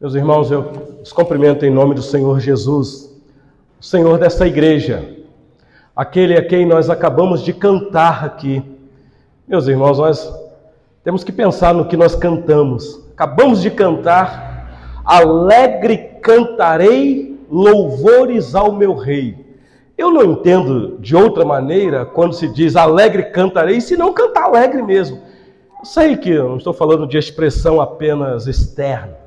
Meus irmãos, eu os cumprimento em nome do Senhor Jesus, o Senhor dessa igreja, aquele a quem nós acabamos de cantar aqui. Meus irmãos, nós temos que pensar no que nós cantamos. Acabamos de cantar, alegre cantarei louvores ao meu rei. Eu não entendo de outra maneira quando se diz alegre cantarei, se não cantar alegre mesmo. Eu sei que eu não estou falando de expressão apenas externa.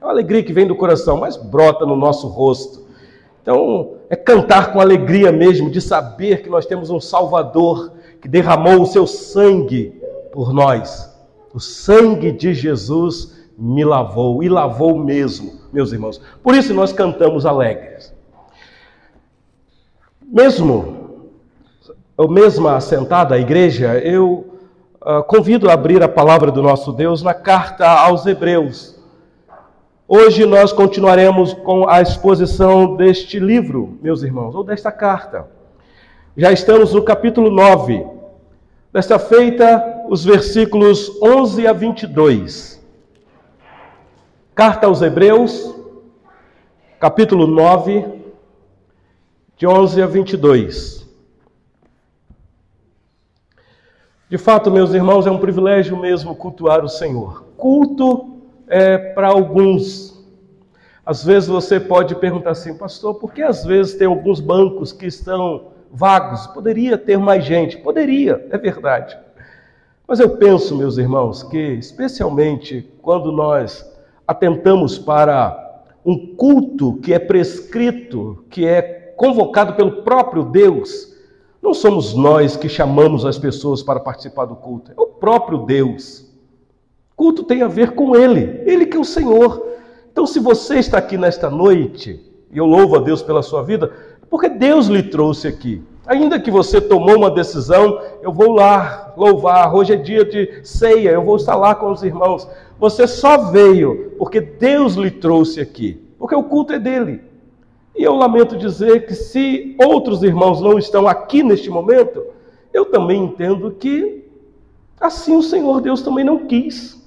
É uma alegria que vem do coração, mas brota no nosso rosto. Então, é cantar com alegria mesmo, de saber que nós temos um Salvador que derramou o seu sangue por nós. O sangue de Jesus me lavou, e lavou mesmo, meus irmãos. Por isso nós cantamos alegres. Mesmo, ou mesma assentada à igreja, eu uh, convido a abrir a palavra do nosso Deus na carta aos Hebreus. Hoje nós continuaremos com a exposição deste livro, meus irmãos, ou desta carta. Já estamos no capítulo 9. Desta feita, os versículos 11 a 22. Carta aos Hebreus, capítulo 9, de 11 a 22. De fato, meus irmãos, é um privilégio mesmo cultuar o Senhor. Culto é para alguns. Às vezes você pode perguntar assim, pastor, por que às vezes tem alguns bancos que estão vagos? Poderia ter mais gente? Poderia, é verdade. Mas eu penso, meus irmãos, que especialmente quando nós atentamos para um culto que é prescrito, que é convocado pelo próprio Deus. Não somos nós que chamamos as pessoas para participar do culto, é o próprio Deus. Culto tem a ver com Ele, Ele que é o Senhor. Então, se você está aqui nesta noite, e eu louvo a Deus pela sua vida, porque Deus lhe trouxe aqui. Ainda que você tomou uma decisão, eu vou lá louvar, hoje é dia de ceia, eu vou estar lá com os irmãos. Você só veio porque Deus lhe trouxe aqui, porque o culto é dele. E eu lamento dizer que se outros irmãos não estão aqui neste momento, eu também entendo que assim o Senhor Deus também não quis.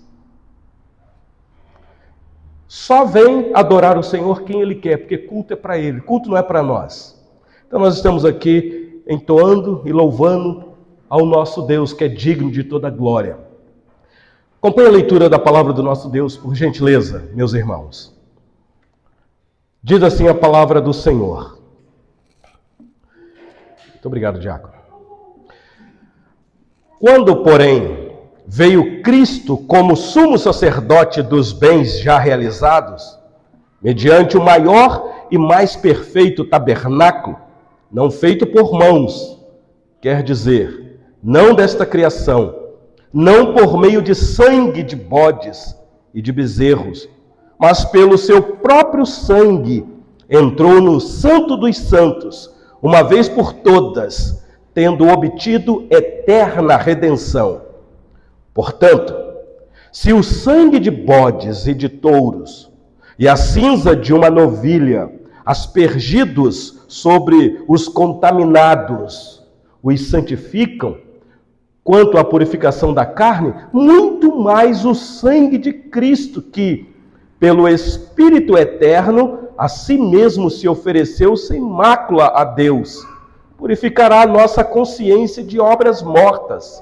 Só vem adorar o Senhor quem Ele quer, porque culto é para Ele, culto não é para nós. Então nós estamos aqui entoando e louvando ao nosso Deus, que é digno de toda glória. Acompanhe a leitura da palavra do nosso Deus, por gentileza, meus irmãos. Diz assim a palavra do Senhor. Muito obrigado, Diácono. Quando, porém, veio Cristo como sumo sacerdote dos bens já realizados, mediante o maior e mais perfeito tabernáculo, não feito por mãos, quer dizer, não desta criação, não por meio de sangue de bodes e de bezerros, mas pelo seu próprio sangue entrou no Santo dos Santos, uma vez por todas, tendo obtido eterna redenção. Portanto, se o sangue de bodes e de touros e a cinza de uma novilha, aspergidos sobre os contaminados, os santificam, quanto à purificação da carne, muito mais o sangue de Cristo, que, pelo Espírito eterno, a si mesmo se ofereceu sem mácula a Deus, purificará a nossa consciência de obras mortas,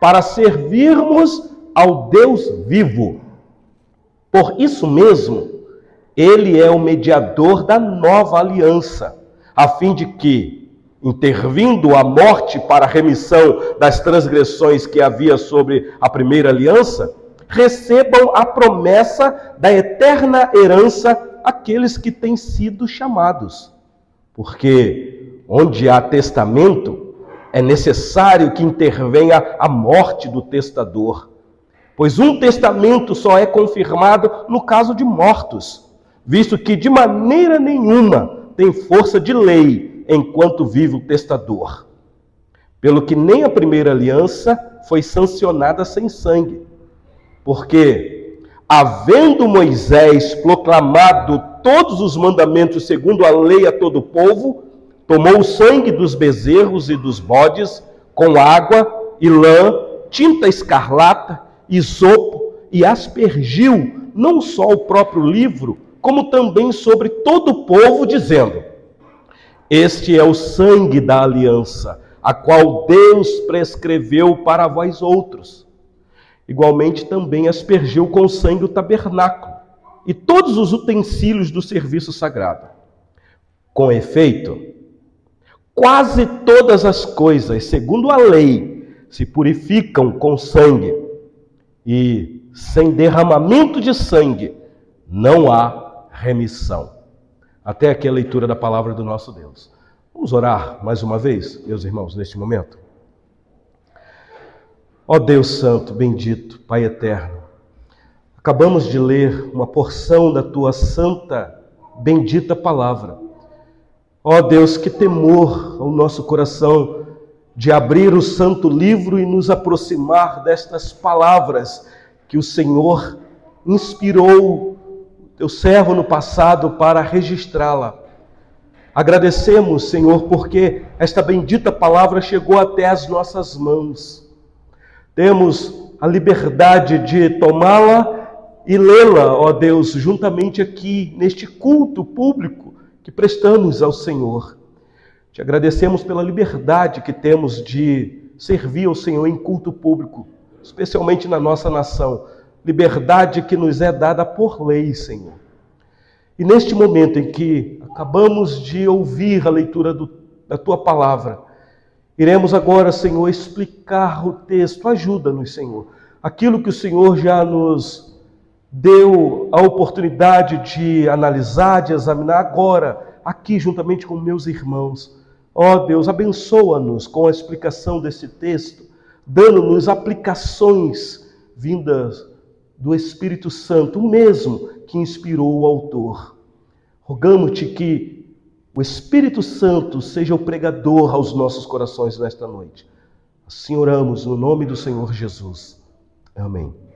para servirmos ao Deus vivo. Por isso mesmo, ele é o mediador da nova aliança, a fim de que, intervindo a morte para a remissão das transgressões que havia sobre a primeira aliança, recebam a promessa da eterna herança aqueles que têm sido chamados. Porque onde há testamento, é necessário que intervenha a morte do testador. Pois um testamento só é confirmado no caso de mortos, visto que de maneira nenhuma tem força de lei enquanto vive o testador. Pelo que nem a primeira aliança foi sancionada sem sangue porque, havendo Moisés proclamado todos os mandamentos segundo a lei a todo o povo, tomou o sangue dos bezerros e dos bodes, com água e lã, tinta escarlata, isopo, e aspergiu não só o próprio livro, como também sobre todo o povo, dizendo: Este é o sangue da aliança, a qual Deus prescreveu para vós outros. Igualmente também aspergiu com sangue o tabernáculo e todos os utensílios do serviço sagrado. Com efeito, quase todas as coisas, segundo a lei, se purificam com sangue, e sem derramamento de sangue não há remissão. Até aqui a leitura da palavra do nosso Deus. Vamos orar mais uma vez, meus irmãos, neste momento. Ó Deus Santo, bendito, Pai eterno, acabamos de ler uma porção da tua santa, bendita palavra. Ó Deus, que temor ao nosso coração de abrir o santo livro e nos aproximar destas palavras que o Senhor inspirou teu servo no passado para registrá-la. Agradecemos, Senhor, porque esta bendita palavra chegou até as nossas mãos temos a liberdade de tomá-la e lê-la, ó Deus, juntamente aqui neste culto público que prestamos ao Senhor. Te agradecemos pela liberdade que temos de servir ao Senhor em culto público, especialmente na nossa nação. Liberdade que nos é dada por lei, Senhor. E neste momento em que acabamos de ouvir a leitura do, da tua palavra, Iremos agora, Senhor, explicar o texto. Ajuda-nos, Senhor. Aquilo que o Senhor já nos deu a oportunidade de analisar, de examinar agora, aqui juntamente com meus irmãos. Ó oh, Deus, abençoa-nos com a explicação desse texto, dando-nos aplicações vindas do Espírito Santo, o mesmo que inspirou o autor. Rogamos-te que o Espírito Santo seja o pregador aos nossos corações nesta noite. Assim oramos no nome do Senhor Jesus. Amém.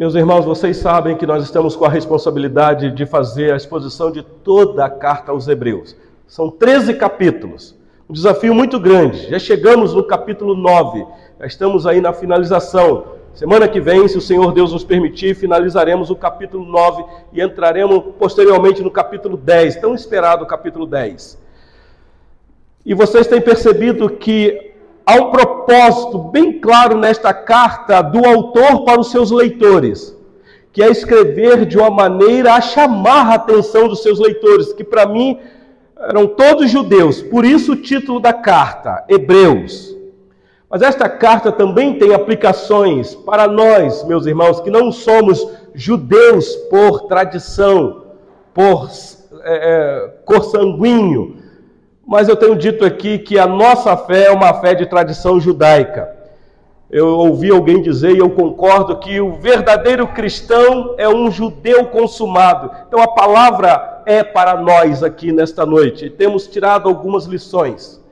Meus irmãos, vocês sabem que nós estamos com a responsabilidade de fazer a exposição de toda a carta aos Hebreus. São 13 capítulos. Um desafio muito grande. Já chegamos no capítulo 9. Já estamos aí na finalização. Semana que vem, se o Senhor Deus nos permitir, finalizaremos o capítulo 9 e entraremos posteriormente no capítulo 10, tão esperado capítulo 10. E vocês têm percebido que há um propósito bem claro nesta carta do autor para os seus leitores, que é escrever de uma maneira a chamar a atenção dos seus leitores, que para mim eram todos judeus. Por isso o título da carta, Hebreus. Mas esta carta também tem aplicações para nós, meus irmãos, que não somos judeus por tradição, por é, é, cor sanguíneo. Mas eu tenho dito aqui que a nossa fé é uma fé de tradição judaica. Eu ouvi alguém dizer, e eu concordo, que o verdadeiro cristão é um judeu consumado. Então a palavra é para nós aqui nesta noite. E temos tirado algumas lições.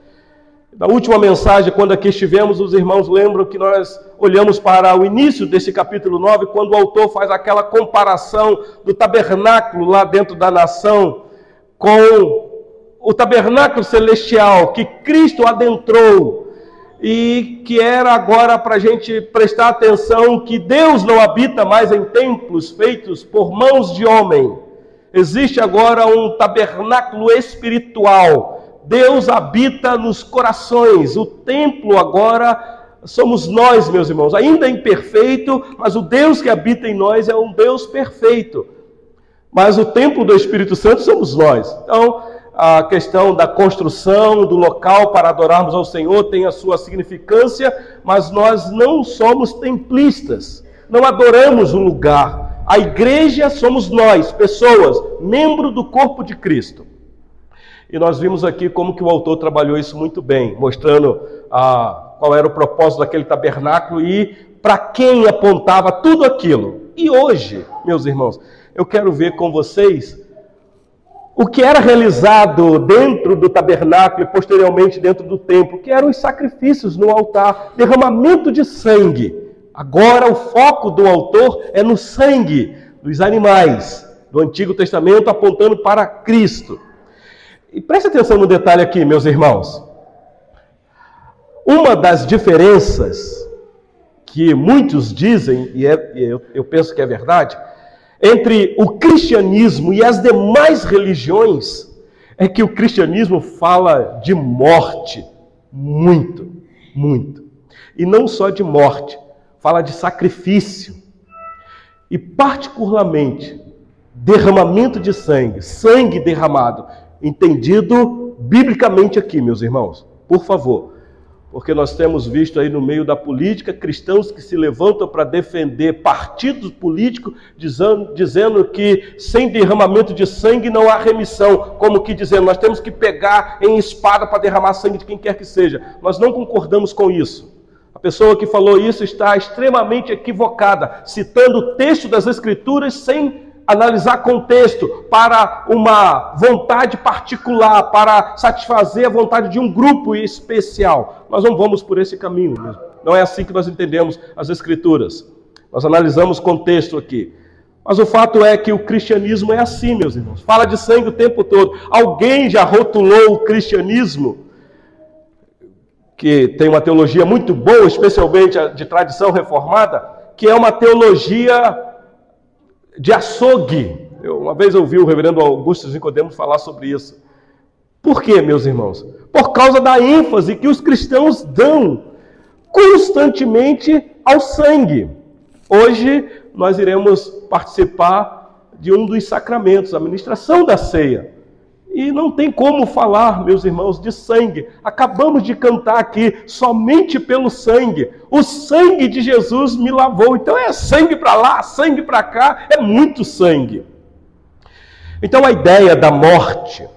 Da última mensagem, quando aqui estivemos, os irmãos lembram que nós olhamos para o início desse capítulo 9, quando o autor faz aquela comparação do tabernáculo lá dentro da nação com o tabernáculo celestial que Cristo adentrou e que era agora para a gente prestar atenção que Deus não habita mais em templos feitos por mãos de homem. Existe agora um tabernáculo espiritual Deus habita nos corações. O templo agora somos nós, meus irmãos. Ainda é imperfeito, mas o Deus que habita em nós é um Deus perfeito. Mas o templo do Espírito Santo somos nós. Então, a questão da construção do local para adorarmos ao Senhor tem a sua significância, mas nós não somos templistas. Não adoramos o lugar. A igreja somos nós, pessoas, membro do corpo de Cristo. E nós vimos aqui como que o autor trabalhou isso muito bem, mostrando ah, qual era o propósito daquele tabernáculo e para quem apontava tudo aquilo. E hoje, meus irmãos, eu quero ver com vocês o que era realizado dentro do tabernáculo e posteriormente dentro do templo, que eram os sacrifícios no altar, derramamento de sangue. Agora o foco do autor é no sangue dos animais do Antigo Testamento apontando para Cristo. E preste atenção no detalhe aqui, meus irmãos. Uma das diferenças que muitos dizem, e, é, eu, eu penso que é verdade, entre o cristianismo e as demais religiões, é que o cristianismo fala de morte muito, muito. E não só de morte, fala de sacrifício. E, particularmente, derramamento de sangue, sangue derramado, entendido biblicamente aqui, meus irmãos, por favor. Porque nós temos visto aí no meio da política cristãos que se levantam para defender partidos políticos, dizendo, dizendo que sem derramamento de sangue não há remissão. Como que dizendo, nós temos que pegar em espada para derramar sangue de quem quer que seja. Nós não concordamos com isso. A pessoa que falou isso está extremamente equivocada, citando o texto das Escrituras sem analisar contexto para uma vontade particular, para satisfazer a vontade de um grupo especial. Nós não vamos por esse caminho mesmo. Não é assim que nós entendemos as Escrituras. Nós analisamos contexto aqui. Mas o fato é que o cristianismo é assim, meus irmãos. Fala de sangue o tempo todo. Alguém já rotulou o cristianismo, que tem uma teologia muito boa, especialmente de tradição reformada, que é uma teologia de açougue. Eu, uma vez ouvi o reverendo Augusto Nicodemos falar sobre isso. Por quê, meus irmãos? Por causa da ênfase que os cristãos dão constantemente ao sangue. Hoje nós iremos participar de um dos sacramentos, a ministração da ceia. E não tem como falar, meus irmãos, de sangue. Acabamos de cantar aqui, somente pelo sangue. O sangue de Jesus me lavou. Então é sangue para lá, sangue para cá, é muito sangue. Então a ideia da morte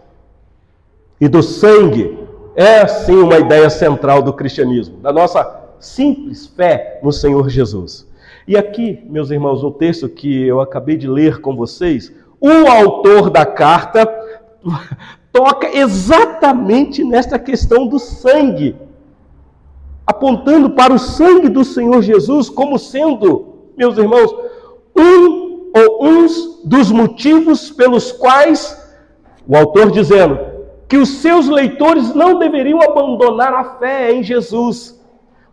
e do sangue é sim uma ideia central do cristianismo, da nossa simples fé no Senhor Jesus. E aqui, meus irmãos, o texto que eu acabei de ler com vocês, o autor da carta toca exatamente nesta questão do sangue, apontando para o sangue do Senhor Jesus como sendo, meus irmãos, um ou uns dos motivos pelos quais o autor dizendo que os seus leitores não deveriam abandonar a fé em Jesus.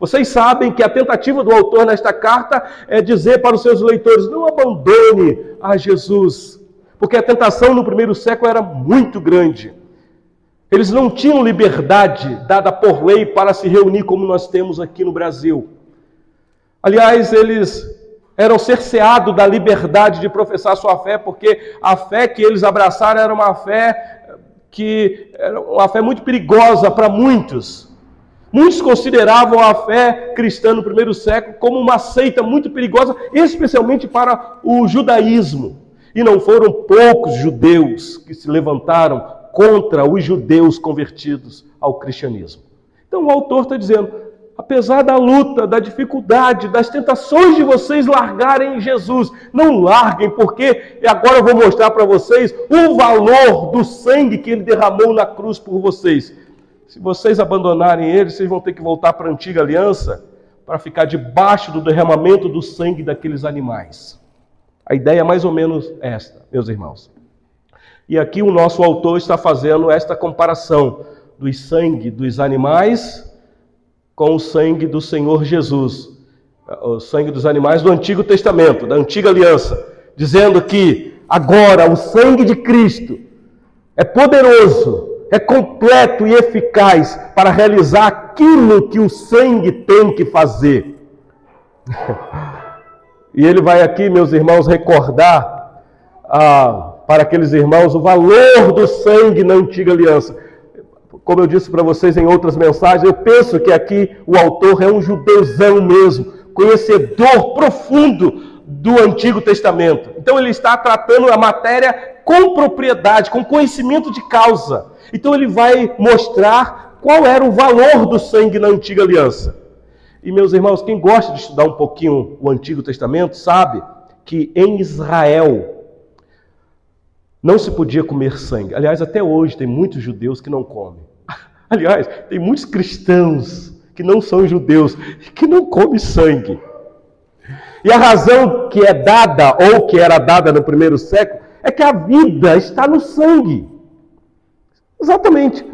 Vocês sabem que a tentativa do autor nesta carta é dizer para os seus leitores: não abandone a Jesus, porque a tentação no primeiro século era muito grande. Eles não tinham liberdade dada por lei para se reunir como nós temos aqui no Brasil. Aliás, eles eram cerceados da liberdade de professar sua fé, porque a fé que eles abraçaram era uma fé que era uma fé muito perigosa para muitos. Muitos consideravam a fé cristã no primeiro século como uma seita muito perigosa, especialmente para o judaísmo. E não foram poucos judeus que se levantaram contra os judeus convertidos ao cristianismo. Então o autor está dizendo: apesar da luta, da dificuldade, das tentações de vocês largarem Jesus, não larguem, porque agora eu vou mostrar para vocês o valor do sangue que ele derramou na cruz por vocês. Se vocês abandonarem ele, vocês vão ter que voltar para a antiga aliança para ficar debaixo do derramamento do sangue daqueles animais. A ideia é mais ou menos esta, meus irmãos. E aqui o nosso autor está fazendo esta comparação do sangue dos animais com o sangue do Senhor Jesus. O sangue dos animais do Antigo Testamento, da Antiga Aliança, dizendo que agora o sangue de Cristo é poderoso, é completo e eficaz para realizar aquilo que o sangue tem que fazer. E ele vai aqui, meus irmãos, recordar ah, para aqueles irmãos o valor do sangue na antiga aliança. Como eu disse para vocês em outras mensagens, eu penso que aqui o autor é um judeuzão mesmo, conhecedor profundo do Antigo Testamento. Então ele está tratando a matéria com propriedade, com conhecimento de causa. Então ele vai mostrar qual era o valor do sangue na antiga aliança. E meus irmãos, quem gosta de estudar um pouquinho o Antigo Testamento sabe que em Israel não se podia comer sangue. Aliás, até hoje tem muitos judeus que não comem. Aliás, tem muitos cristãos que não são judeus que não comem sangue. E a razão que é dada ou que era dada no primeiro século é que a vida está no sangue. Exatamente.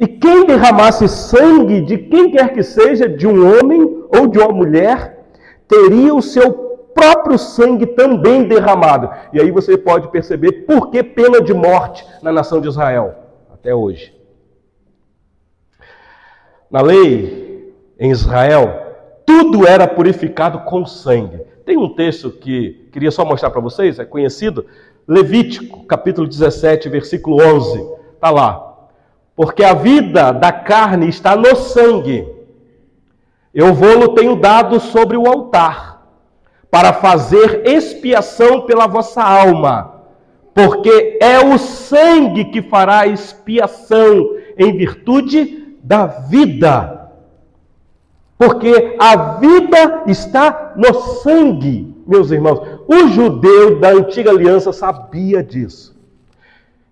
E quem derramasse sangue de quem quer que seja, de um homem ou de uma mulher, teria o seu próprio sangue também derramado. E aí você pode perceber por que pena de morte na nação de Israel até hoje. Na lei em Israel, tudo era purificado com sangue. Tem um texto que queria só mostrar para vocês, é conhecido, Levítico, capítulo 17, versículo 11. Está lá. Porque a vida da carne está no sangue. Eu vou-lo tenho dado sobre o altar, para fazer expiação pela vossa alma, porque é o sangue que fará expiação em virtude da vida porque a vida está no sangue, meus irmãos. O judeu da antiga aliança sabia disso.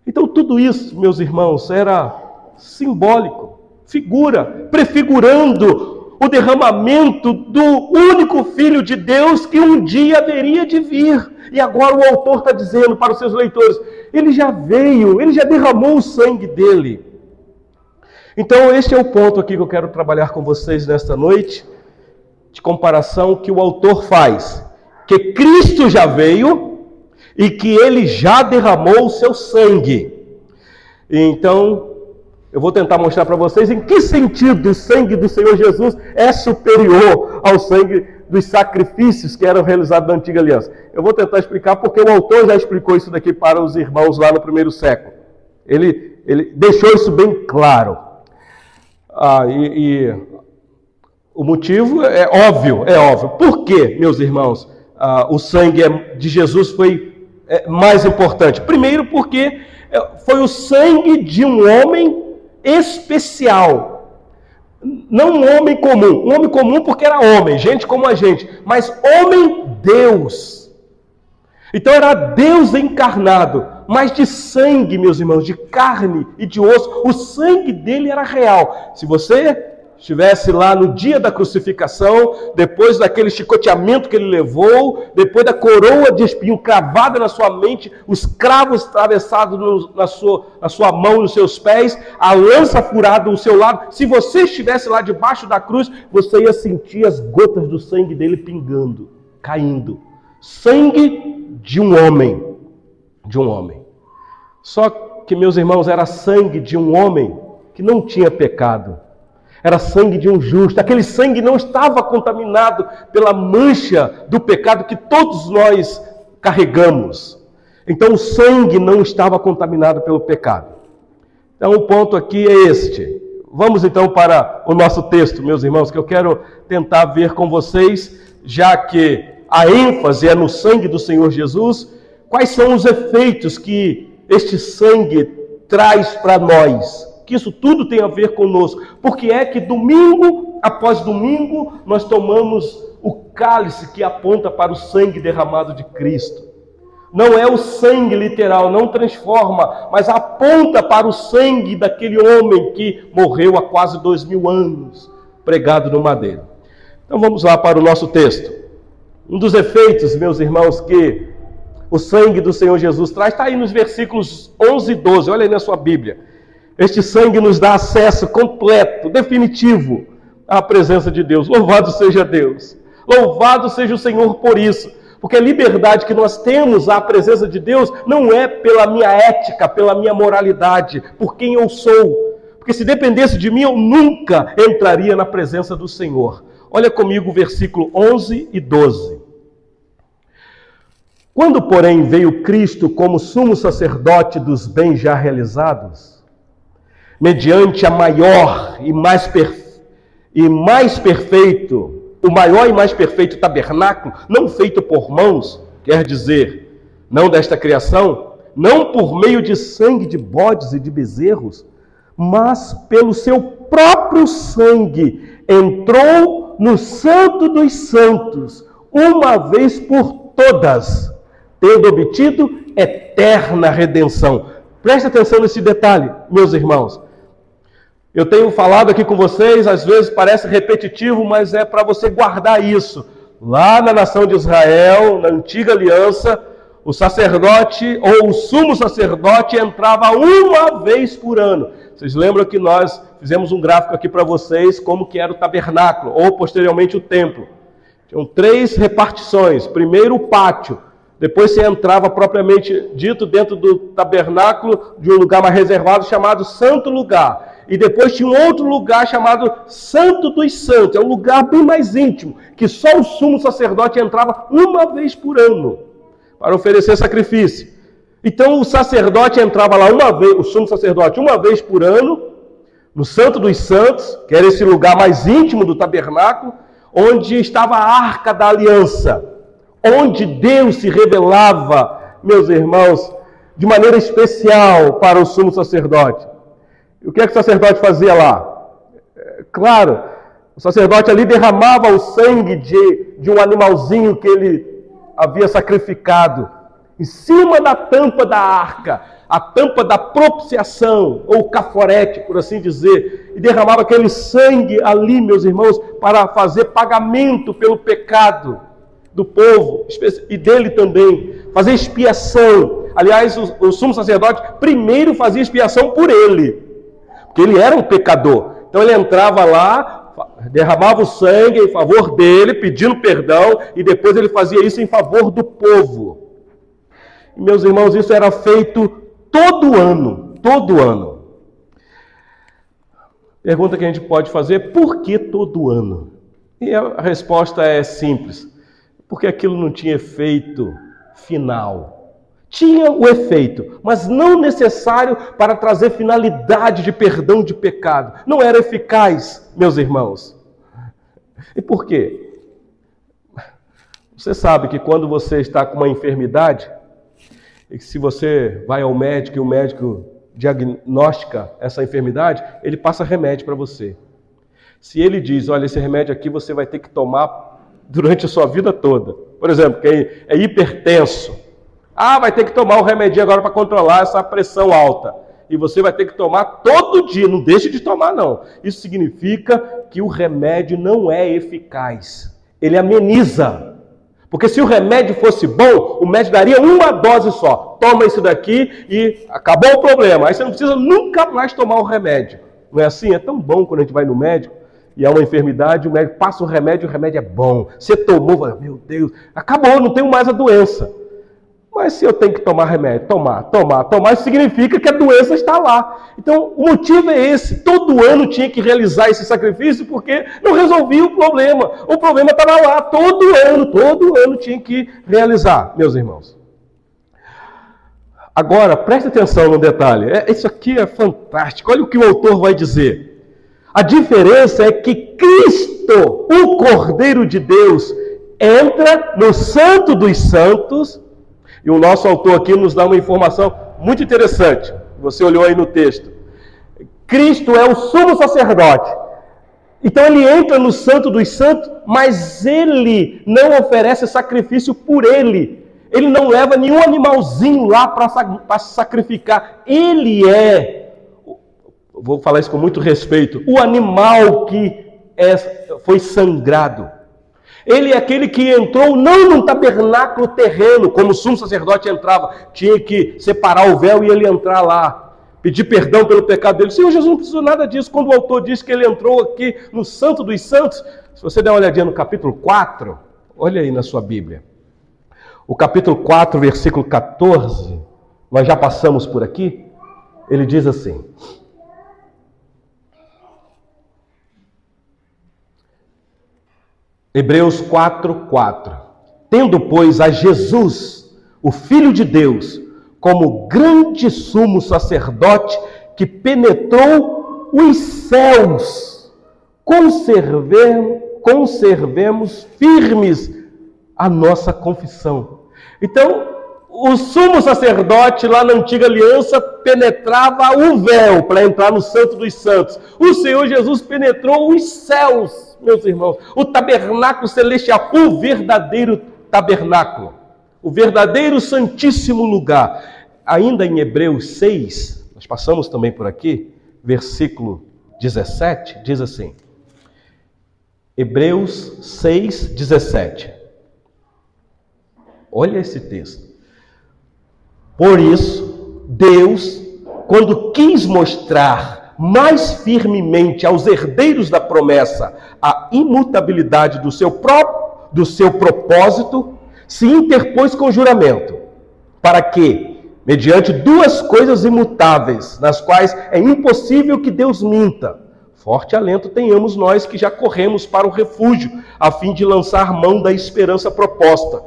Então, tudo isso, meus irmãos, era simbólico, figura, prefigurando o derramamento do único Filho de Deus que um dia haveria de vir. E agora o autor está dizendo para os seus leitores: ele já veio, ele já derramou o sangue dele. Então, este é o ponto aqui que eu quero trabalhar com vocês nesta noite, de comparação que o autor faz, que Cristo já veio e que ele já derramou o seu sangue. Então, eu vou tentar mostrar para vocês em que sentido o sangue do Senhor Jesus é superior ao sangue dos sacrifícios que eram realizados na antiga aliança. Eu vou tentar explicar porque o autor já explicou isso daqui para os irmãos lá no primeiro século. Ele, ele deixou isso bem claro. Ah, e, e, o motivo é óbvio, é óbvio. Por quê, meus irmãos, ah, o sangue é, de Jesus foi é, mais importante? Primeiro, porque é, foi o sangue de um homem especial. Não um homem comum. Um homem comum porque era homem, gente como a gente. Mas homem Deus. Então era Deus encarnado mas de sangue, meus irmãos, de carne e de osso. O sangue dele era real. Se você estivesse lá no dia da crucificação, depois daquele chicoteamento que ele levou, depois da coroa de espinho cravada na sua mente, os cravos atravessados na, sua, na sua mão, nos seus pés, a lança furada no seu lado, se você estivesse lá debaixo da cruz, você ia sentir as gotas do sangue dele pingando, caindo. Sangue de um homem de um homem. Só que, meus irmãos, era sangue de um homem que não tinha pecado. Era sangue de um justo. Aquele sangue não estava contaminado pela mancha do pecado que todos nós carregamos. Então, o sangue não estava contaminado pelo pecado. Então, o ponto aqui é este. Vamos então para o nosso texto, meus irmãos, que eu quero tentar ver com vocês, já que a ênfase é no sangue do Senhor Jesus, Quais são os efeitos que este sangue traz para nós? Que isso tudo tem a ver conosco. Porque é que domingo após domingo nós tomamos o cálice que aponta para o sangue derramado de Cristo. Não é o sangue literal, não transforma, mas aponta para o sangue daquele homem que morreu há quase dois mil anos, pregado no madeiro. Então vamos lá para o nosso texto. Um dos efeitos, meus irmãos, que o sangue do Senhor Jesus traz, está aí nos versículos 11 e 12, olha aí na sua Bíblia. Este sangue nos dá acesso completo, definitivo à presença de Deus. Louvado seja Deus. Louvado seja o Senhor por isso. Porque a liberdade que nós temos à presença de Deus não é pela minha ética, pela minha moralidade, por quem eu sou. Porque se dependesse de mim, eu nunca entraria na presença do Senhor. Olha comigo o versículo 11 e 12. Quando, porém, veio Cristo como sumo sacerdote dos bens já realizados, mediante a maior e mais, e mais perfeito, o maior e mais perfeito tabernáculo, não feito por mãos, quer dizer, não desta criação, não por meio de sangue de bodes e de bezerros, mas pelo seu próprio sangue, entrou no Santo dos Santos, uma vez por todas tendo obtido eterna redenção. Preste atenção nesse detalhe, meus irmãos. Eu tenho falado aqui com vocês, às vezes parece repetitivo, mas é para você guardar isso. Lá na nação de Israel, na antiga aliança, o sacerdote ou o sumo sacerdote entrava uma vez por ano. Vocês lembram que nós fizemos um gráfico aqui para vocês como que era o tabernáculo ou posteriormente o templo. Tinham três repartições. Primeiro o pátio, depois você entrava propriamente dito dentro do tabernáculo de um lugar mais reservado chamado Santo Lugar. E depois tinha um outro lugar chamado Santo dos Santos. É um lugar bem mais íntimo, que só o sumo sacerdote entrava uma vez por ano para oferecer sacrifício. Então o sacerdote entrava lá uma vez, o sumo sacerdote, uma vez por ano, no Santo dos Santos, que era esse lugar mais íntimo do tabernáculo, onde estava a arca da aliança, onde Deus se revelava, meus irmãos, de maneira especial para o sumo sacerdote. E o que é que o sacerdote fazia lá? É, claro, o sacerdote ali derramava o sangue de, de um animalzinho que ele havia sacrificado em cima da tampa da arca, a tampa da propiciação, ou caforete, por assim dizer, e derramava aquele sangue ali, meus irmãos, para fazer pagamento pelo pecado do povo e dele também, fazer expiação. Aliás, o, o sumo sacerdote primeiro fazia expiação por ele, porque ele era um pecador. Então ele entrava lá, derramava o sangue em favor dele, pedindo perdão, e depois ele fazia isso em favor do povo. E, meus irmãos, isso era feito todo ano, todo ano. Pergunta que a gente pode fazer: por que todo ano? E a resposta é simples: porque aquilo não tinha efeito final. Tinha o efeito, mas não necessário para trazer finalidade de perdão de pecado. Não era eficaz, meus irmãos. E por quê? Você sabe que quando você está com uma enfermidade, e se você vai ao médico e o médico diagnostica essa enfermidade, ele passa remédio para você. Se ele diz, olha, esse remédio aqui você vai ter que tomar durante a sua vida toda. Por exemplo, quem é hipertenso. Ah, vai ter que tomar o remédio agora para controlar essa pressão alta. E você vai ter que tomar todo dia, não deixe de tomar não. Isso significa que o remédio não é eficaz. Ele ameniza porque se o remédio fosse bom, o médico daria uma dose só. Toma isso daqui e acabou o problema. Aí você não precisa nunca mais tomar o remédio. Não é assim? É tão bom quando a gente vai no médico e há uma enfermidade, o médico passa o remédio, o remédio é bom. Você tomou, meu Deus, acabou, não tenho mais a doença. Mas se eu tenho que tomar remédio, tomar, tomar, tomar, isso significa que a doença está lá. Então, o motivo é esse. Todo ano tinha que realizar esse sacrifício porque não resolvia o problema. O problema estava lá. Todo ano, todo ano tinha que realizar, meus irmãos. Agora, preste atenção no detalhe. É, isso aqui é fantástico. Olha o que o autor vai dizer. A diferença é que Cristo, o Cordeiro de Deus, entra no Santo dos Santos e o nosso autor aqui nos dá uma informação muito interessante. Você olhou aí no texto. Cristo é o sumo sacerdote. Então ele entra no Santo dos Santos, mas ele não oferece sacrifício por ele. Ele não leva nenhum animalzinho lá para sacrificar. Ele é, vou falar isso com muito respeito, o animal que é, foi sangrado. Ele é aquele que entrou não num tabernáculo terreno, como o sumo sacerdote entrava, tinha que separar o véu e ele entrar lá, pedir perdão pelo pecado dele. Senhor Jesus não precisou nada disso. Quando o autor diz que ele entrou aqui no Santo dos Santos, se você der uma olhadinha no capítulo 4, olha aí na sua Bíblia. O capítulo 4, versículo 14, nós já passamos por aqui. Ele diz assim: Hebreus 4, 4. Tendo, pois, a Jesus, o Filho de Deus, como grande sumo sacerdote que penetrou os céus, conservemos, conservemos firmes a nossa confissão. Então, o sumo sacerdote lá na antiga aliança penetrava o véu para entrar no Santo dos Santos. O Senhor Jesus penetrou os céus meus irmãos, o tabernáculo celestial, o verdadeiro tabernáculo, o verdadeiro santíssimo lugar. Ainda em Hebreus 6, nós passamos também por aqui, versículo 17, diz assim: Hebreus 6, 17. Olha esse texto. Por isso, Deus, quando quis mostrar mais firmemente aos herdeiros da promessa a imutabilidade do seu próprio do seu propósito, se interpôs com juramento, para que, mediante duas coisas imutáveis, nas quais é impossível que Deus minta, forte alento tenhamos nós que já corremos para o refúgio, a fim de lançar mão da esperança proposta,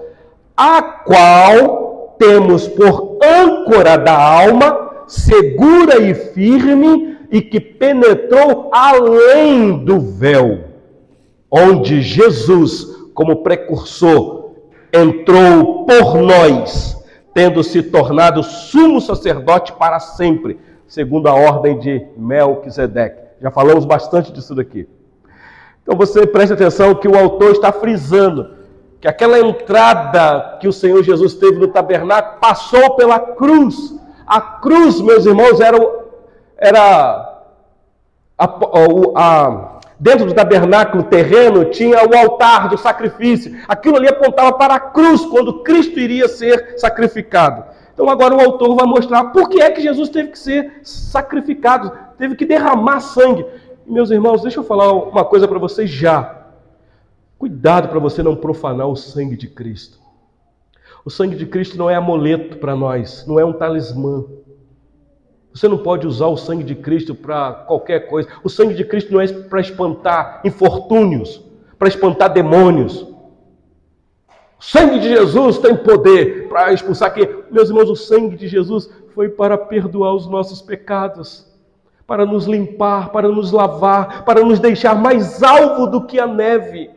a qual temos por âncora da alma, segura e firme, e que penetrou além do véu, onde Jesus, como precursor, entrou por nós, tendo se tornado sumo sacerdote para sempre, segundo a ordem de Melquisedeque. Já falamos bastante disso daqui. Então você preste atenção que o autor está frisando que aquela entrada que o Senhor Jesus teve no tabernáculo passou pela cruz. A cruz, meus irmãos, era, era a, a, Dentro do tabernáculo terreno tinha o altar do sacrifício. Aquilo ali apontava para a cruz, quando Cristo iria ser sacrificado. Então agora o autor vai mostrar por que é que Jesus teve que ser sacrificado, teve que derramar sangue. Meus irmãos, deixa eu falar uma coisa para vocês já. Cuidado para você não profanar o sangue de Cristo. O sangue de Cristo não é amuleto para nós, não é um talismã. Você não pode usar o sangue de Cristo para qualquer coisa. O sangue de Cristo não é para espantar infortúnios, para espantar demônios. O sangue de Jesus tem poder para expulsar que, meus irmãos, o sangue de Jesus foi para perdoar os nossos pecados, para nos limpar, para nos lavar, para nos deixar mais alvo do que a neve.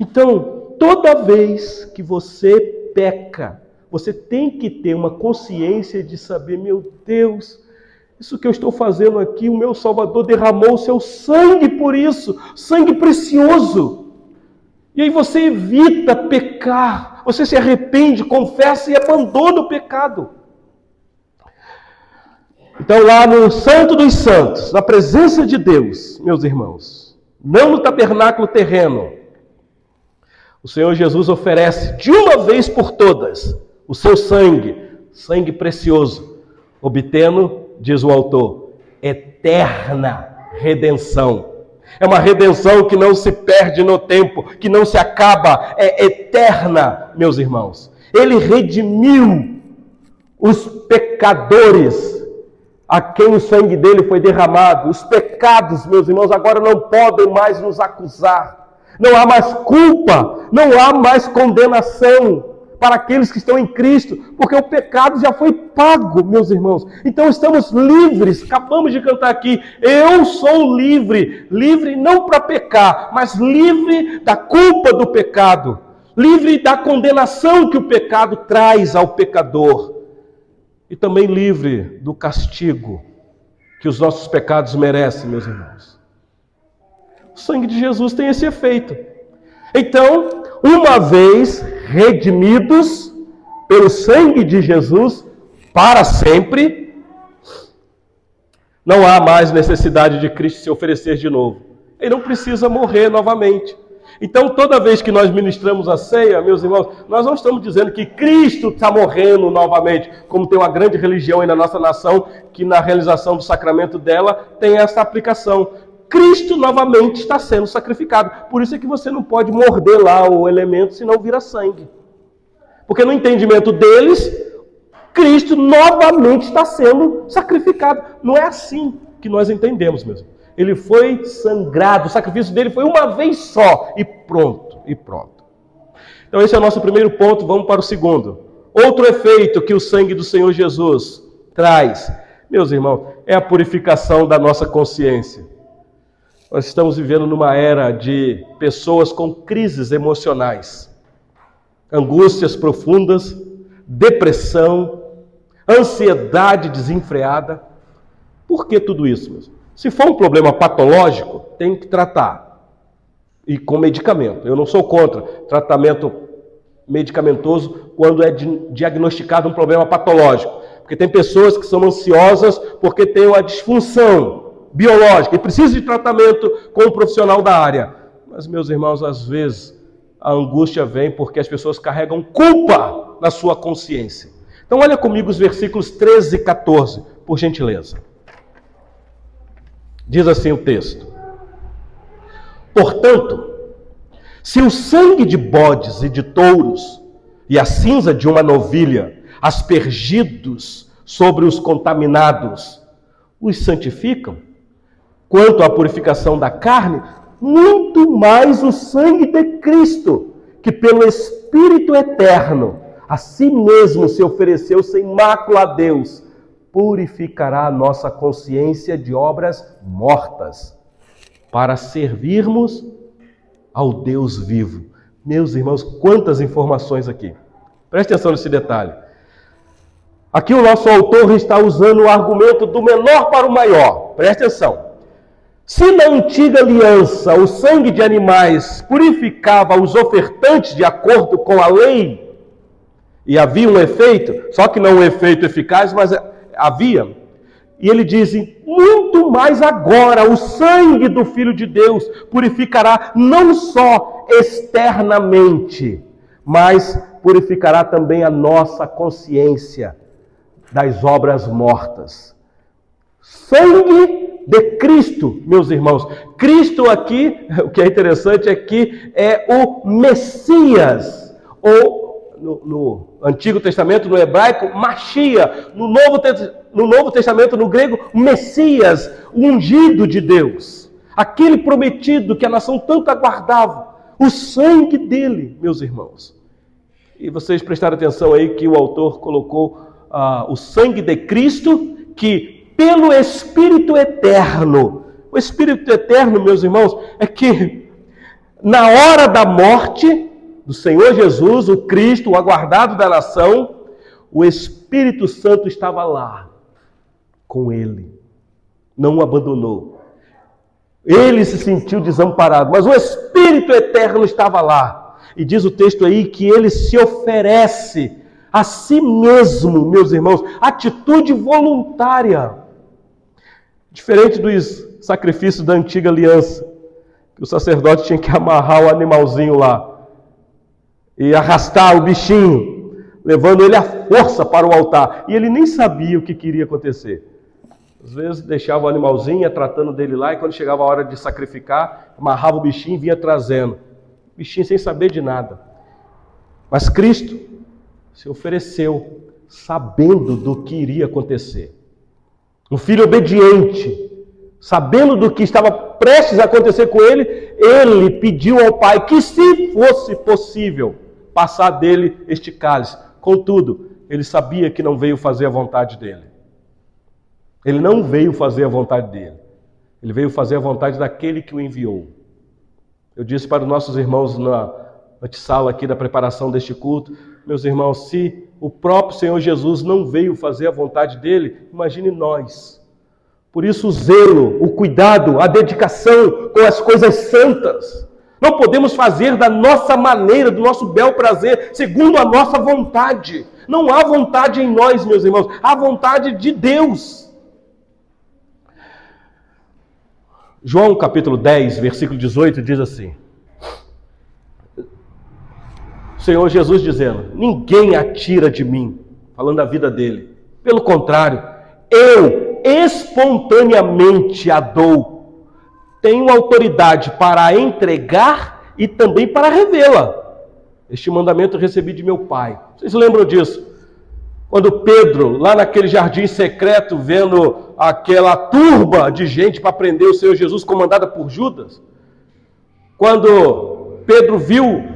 Então, toda vez que você peca, você tem que ter uma consciência de saber, meu Deus, isso que eu estou fazendo aqui, o meu Salvador derramou o seu sangue por isso, sangue precioso. E aí você evita pecar, você se arrepende, confessa e abandona o pecado. Então, lá no Santo dos Santos, na presença de Deus, meus irmãos, não no tabernáculo terreno, o Senhor Jesus oferece de uma vez por todas o seu sangue, sangue precioso, obtendo, diz o autor, eterna redenção. É uma redenção que não se perde no tempo, que não se acaba, é eterna, meus irmãos. Ele redimiu os pecadores a quem o sangue dele foi derramado. Os pecados, meus irmãos, agora não podem mais nos acusar. Não há mais culpa, não há mais condenação para aqueles que estão em Cristo, porque o pecado já foi pago, meus irmãos. Então estamos livres, acabamos de cantar aqui. Eu sou livre, livre não para pecar, mas livre da culpa do pecado, livre da condenação que o pecado traz ao pecador, e também livre do castigo que os nossos pecados merecem, meus irmãos. O sangue de Jesus tem esse efeito. Então, uma vez redimidos pelo sangue de Jesus para sempre, não há mais necessidade de Cristo se oferecer de novo. Ele não precisa morrer novamente. Então, toda vez que nós ministramos a ceia, meus irmãos, nós não estamos dizendo que Cristo está morrendo novamente, como tem uma grande religião aí na nossa nação, que na realização do sacramento dela tem essa aplicação. Cristo novamente está sendo sacrificado. Por isso é que você não pode morder lá o elemento, senão vira sangue. Porque no entendimento deles, Cristo novamente está sendo sacrificado. Não é assim que nós entendemos mesmo. Ele foi sangrado, o sacrifício dele foi uma vez só e pronto, e pronto. Então esse é o nosso primeiro ponto, vamos para o segundo. Outro efeito que o sangue do Senhor Jesus traz, meus irmãos, é a purificação da nossa consciência. Nós estamos vivendo numa era de pessoas com crises emocionais, angústias profundas, depressão, ansiedade desenfreada. Por que tudo isso? Se for um problema patológico, tem que tratar. E com medicamento. Eu não sou contra tratamento medicamentoso quando é diagnosticado um problema patológico. Porque tem pessoas que são ansiosas porque têm uma disfunção biológica e precisa de tratamento com um profissional da área. Mas, meus irmãos, às vezes a angústia vem porque as pessoas carregam culpa na sua consciência. Então, olha comigo os versículos 13 e 14, por gentileza. Diz assim o texto: Portanto, se o sangue de bodes e de touros e a cinza de uma novilha, aspergidos sobre os contaminados, os santificam, quanto à purificação da carne, muito mais o sangue de Cristo, que pelo Espírito eterno a si mesmo se ofereceu sem mácula a Deus, purificará a nossa consciência de obras mortas, para servirmos ao Deus vivo. Meus irmãos, quantas informações aqui. Preste atenção nesse detalhe. Aqui o nosso autor está usando o argumento do menor para o maior. Preste atenção. Se na antiga aliança o sangue de animais purificava os ofertantes de acordo com a lei, e havia um efeito, só que não um efeito eficaz, mas havia. E ele diz: muito mais agora o sangue do Filho de Deus purificará não só externamente, mas purificará também a nossa consciência das obras mortas. Sangue de Cristo, meus irmãos. Cristo aqui, o que é interessante é que é o Messias, ou no, no Antigo Testamento, no hebraico, Machia, no Novo, no Novo Testamento, no grego, Messias, ungido de Deus, aquele prometido que a nação tanto aguardava, o sangue dele, meus irmãos. E vocês prestaram atenção aí que o autor colocou ah, o sangue de Cristo, que pelo Espírito eterno. O Espírito eterno, meus irmãos, é que na hora da morte do Senhor Jesus, o Cristo, o aguardado da nação, o Espírito Santo estava lá com ele, não o abandonou. Ele se sentiu desamparado, mas o Espírito eterno estava lá. E diz o texto aí que ele se oferece a si mesmo, meus irmãos, atitude voluntária. Diferente dos sacrifícios da antiga aliança, que o sacerdote tinha que amarrar o animalzinho lá e arrastar o bichinho, levando ele à força para o altar. E ele nem sabia o que queria acontecer. Às vezes deixava o animalzinho, ia tratando dele lá, e quando chegava a hora de sacrificar, amarrava o bichinho e vinha trazendo. O bichinho sem saber de nada. Mas Cristo se ofereceu, sabendo do que iria acontecer. Um filho obediente, sabendo do que estava prestes a acontecer com ele, ele pediu ao pai que, se fosse possível, passar dele este cálice. Contudo, ele sabia que não veio fazer a vontade dele. Ele não veio fazer a vontade dele. Ele veio fazer a vontade daquele que o enviou. Eu disse para os nossos irmãos na antessala aqui da preparação deste culto, meus irmãos, se o próprio Senhor Jesus não veio fazer a vontade dele, imagine nós. Por isso, o zelo, o cuidado, a dedicação com as coisas santas. Não podemos fazer da nossa maneira, do nosso bel prazer, segundo a nossa vontade. Não há vontade em nós, meus irmãos, há vontade de Deus. João capítulo 10, versículo 18 diz assim: Senhor Jesus dizendo: Ninguém atira de mim, falando da vida dele. Pelo contrário, eu espontaneamente a dou. Tenho autoridade para entregar e também para revê-la. Este mandamento eu recebi de meu Pai. Vocês lembram disso? Quando Pedro, lá naquele jardim secreto, vendo aquela turba de gente para prender o Senhor Jesus, comandada por Judas, quando Pedro viu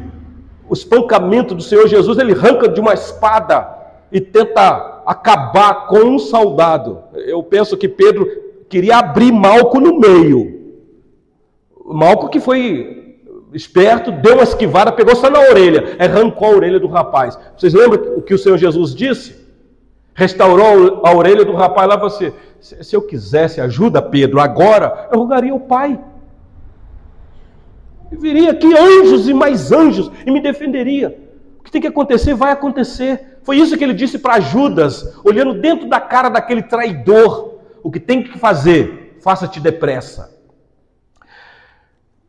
o espancamento do Senhor Jesus, ele arranca de uma espada e tenta acabar com um soldado. Eu penso que Pedro queria abrir Malco no meio. Malco que foi esperto, deu uma esquivada, pegou só na orelha, arrancou a orelha do rapaz. Vocês lembram o que o Senhor Jesus disse? Restaurou a orelha do rapaz lá falou assim: se eu quisesse ajuda, Pedro, agora, eu rogaria ao Pai. E viria aqui anjos e mais anjos e me defenderia. O que tem que acontecer, vai acontecer. Foi isso que ele disse para Judas, olhando dentro da cara daquele traidor. O que tem que fazer, faça-te depressa.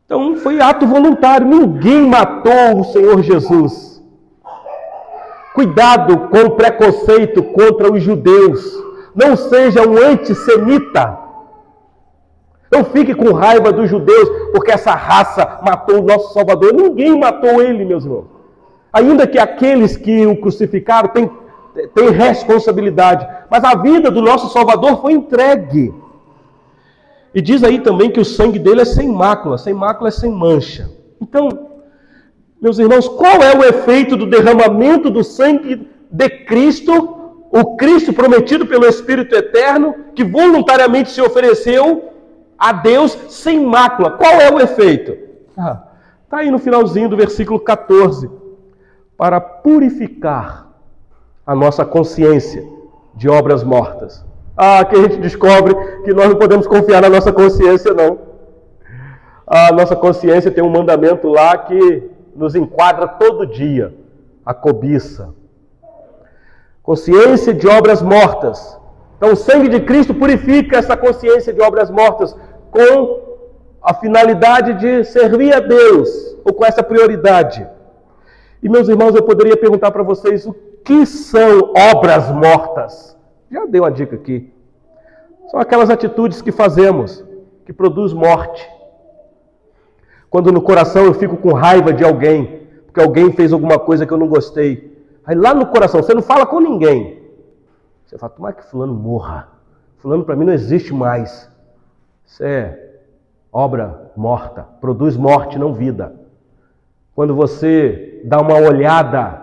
Então foi ato voluntário, ninguém matou o Senhor Jesus. Cuidado com o preconceito contra os judeus. Não seja um antissemita. Não fique com raiva dos judeus, porque essa raça matou o nosso Salvador. Ninguém matou ele, meus irmãos. Ainda que aqueles que o crucificaram têm, têm responsabilidade, mas a vida do nosso Salvador foi entregue. E diz aí também que o sangue dele é sem mácula, sem mácula é sem mancha. Então, meus irmãos, qual é o efeito do derramamento do sangue de Cristo, o Cristo prometido pelo Espírito Eterno, que voluntariamente se ofereceu a Deus sem mácula. Qual é o efeito? Está ah, tá aí no finalzinho do versículo 14. Para purificar a nossa consciência de obras mortas. Ah, que a gente descobre que nós não podemos confiar na nossa consciência, não. A nossa consciência tem um mandamento lá que nos enquadra todo dia: a cobiça. Consciência de obras mortas. Então, o sangue de Cristo purifica essa consciência de obras mortas com a finalidade de servir a Deus, ou com essa prioridade. E meus irmãos, eu poderia perguntar para vocês o que são obras mortas? Já dei uma dica aqui. São aquelas atitudes que fazemos que produz morte. Quando no coração eu fico com raiva de alguém, porque alguém fez alguma coisa que eu não gostei. Aí lá no coração, você não fala com ninguém. Você fala, tomara que fulano morra. Fulano para mim não existe mais. Isso é obra morta, produz morte, não vida. Quando você dá uma olhada